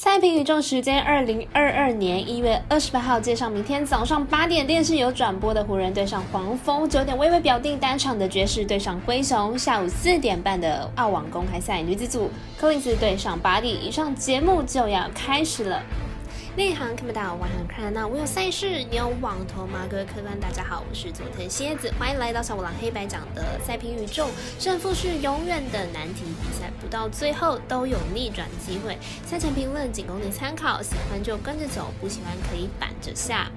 赛评宇宙时间，二零二二年一月二十八号，介绍明天早上八点电视有转播的湖人对上黄蜂，九点微微表定单场的爵士对上灰熊，下午四点半的澳网公开赛女子组，柯林斯对上巴蒂，以上节目就要开始了。内行看不到，外行看热闹。我有赛事，你有网投吗？各位客官，大家好，我是佐藤蝎子，欢迎来到小五郎黑白讲的赛评宇宙。胜负是永远的难题，比赛不到最后都有逆转机会。赛前评论仅供你参考，喜欢就跟着走，不喜欢可以板着下。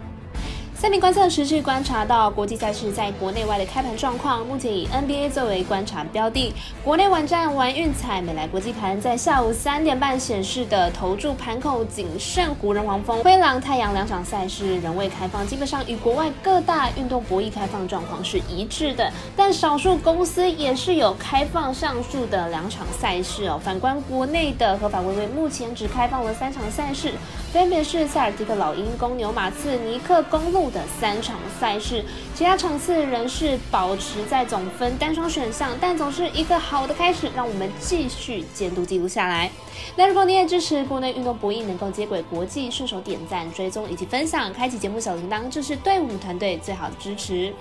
三名观测持续观察到国际赛事在国内外的开盘状况，目前以 NBA 作为观察标的。国内网站玩运彩美莱国际盘在下午三点半显示的投注盘口仅剩湖人、黄蜂、灰狼、太阳两场赛事仍未开放，基本上与国外各大运动博弈开放状况是一致的。但少数公司也是有开放上述的两场赛事哦。反观国内的合法微微，目前只开放了三场赛事，分别是塞尔提克老鹰、公牛马刺、尼克公路。的三场赛事，其他场次仍是保持在总分单双选项，但总是一个好的开始，让我们继续监督记录下来。那如果你也支持国内运动博弈能够接轨国际，顺手点赞、追踪以及分享，开启节目小铃铛，这是对我们团队最好的支持。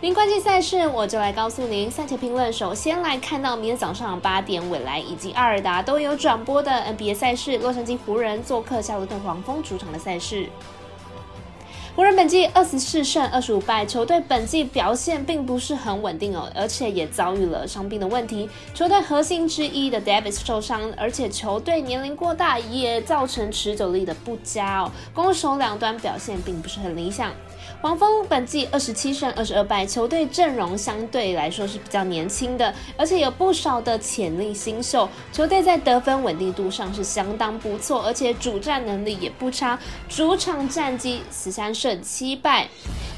您关键赛事，我就来告诉您赛前评论。首先来看到明天早上八点，未来以及阿尔达都有转播的 NBA 赛事，洛杉矶湖人做客夏洛特黄蜂主场的赛事。湖人本季二十四胜二十五败，球队本季表现并不是很稳定哦，而且也遭遇了伤病的问题。球队核心之一的 Davis 受伤，而且球队年龄过大，也造成持久力的不佳哦，攻守两端表现并不是很理想。黄蜂本季二十七胜二十二败，球队阵容相对来说是比较年轻的，而且有不少的潜力新秀。球队在得分稳定度上是相当不错，而且主战能力也不差。主场战绩十三胜七败，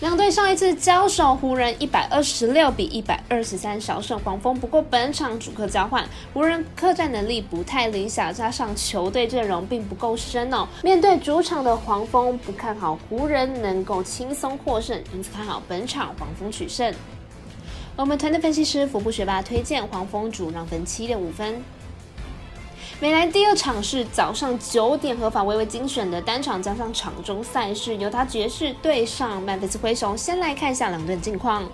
两队上一次交手，湖人一百二十六比一百二十三小胜黄蜂。不过本场主客交换，湖人客战能力不太理想，加上球队阵容并不够深哦。面对主场的黄蜂，不看好湖人能够轻松。获胜，因此看好本场黄蜂取胜。我们团队分析师福布学霸推荐黄蜂主让分七点五分。美兰第二场是早上九点合法微微精选的单场加上场中赛事，犹他爵士对上曼菲斯灰熊。先来看一下两队近况。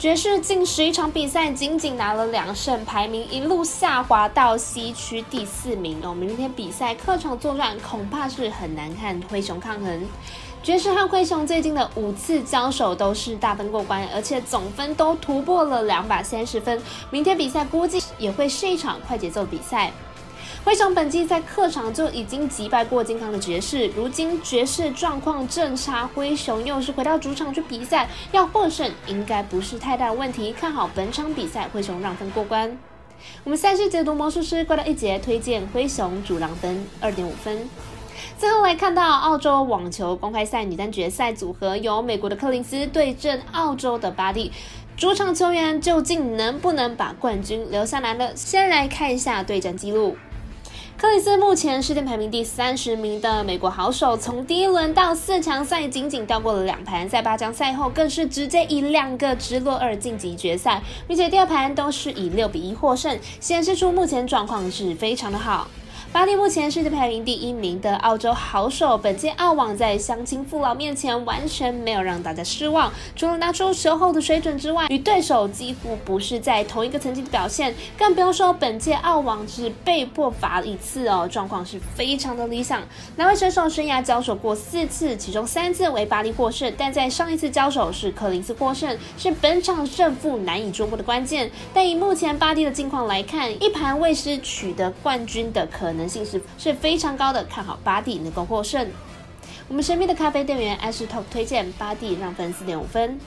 爵士近十一场比赛仅仅拿了两胜，排名一路下滑到西区第四名哦。明天比赛客场作战，恐怕是很难看灰熊抗衡。爵士和灰熊最近的五次交手都是大分过关，而且总分都突破了两百三十分。明天比赛估计也会是一场快节奏比赛。灰熊本季在客场就已经击败过健康的爵士，如今爵士状况正差，灰熊又是回到主场去比赛，要获胜应该不是太大的问题。看好本场比赛灰熊让分过关。我们赛事解读魔术师怪盗一节推荐灰熊主让分二点五分。最后来看到澳洲网球公开赛女单决赛组合，由美国的柯林斯对阵澳洲的巴蒂，主场球员究竟能不能把冠军留下来呢？先来看一下对战记录。克里斯目前世界排名第三十名的美国好手，从第一轮到四强赛仅仅掉过了两盘，在八强赛后更是直接以两个直落二晋级决赛，并且第二盘都是以六比一获胜，显示出目前状况是非常的好。巴蒂目前世界排名第一名的澳洲好手，本届澳网在乡亲父老面前完全没有让大家失望，除了拿出球后的水准之外，与对手几乎不是在同一个层级的表现，更不用说本届澳网只被迫罚一次哦，状况是非常的理想。两位选手生涯交手过四次，其中三次为巴蒂获胜，但在上一次交手是柯林斯获胜，是本场胜负难以捉摸的关键。但以目前巴蒂的近况来看，一盘未失取得冠军的可能。能性是是非常高的，看好巴蒂能够获胜。我们神秘的咖啡店员 Ash Top 推荐巴蒂让分四点五分。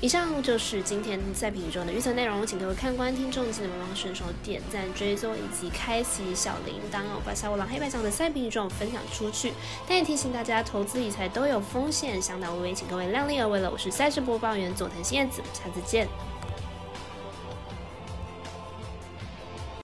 以上就是今天赛品中的预测内容，请各位看官听众记得帮忙顺手点赞、追踪以及开启小铃铛哦，把小五郎黑白奖的赛品中分享出去。但也提醒大家，投资理财都有风险，相当微微，请各位量力而为了。我是赛事播报员佐藤叶子，下次见。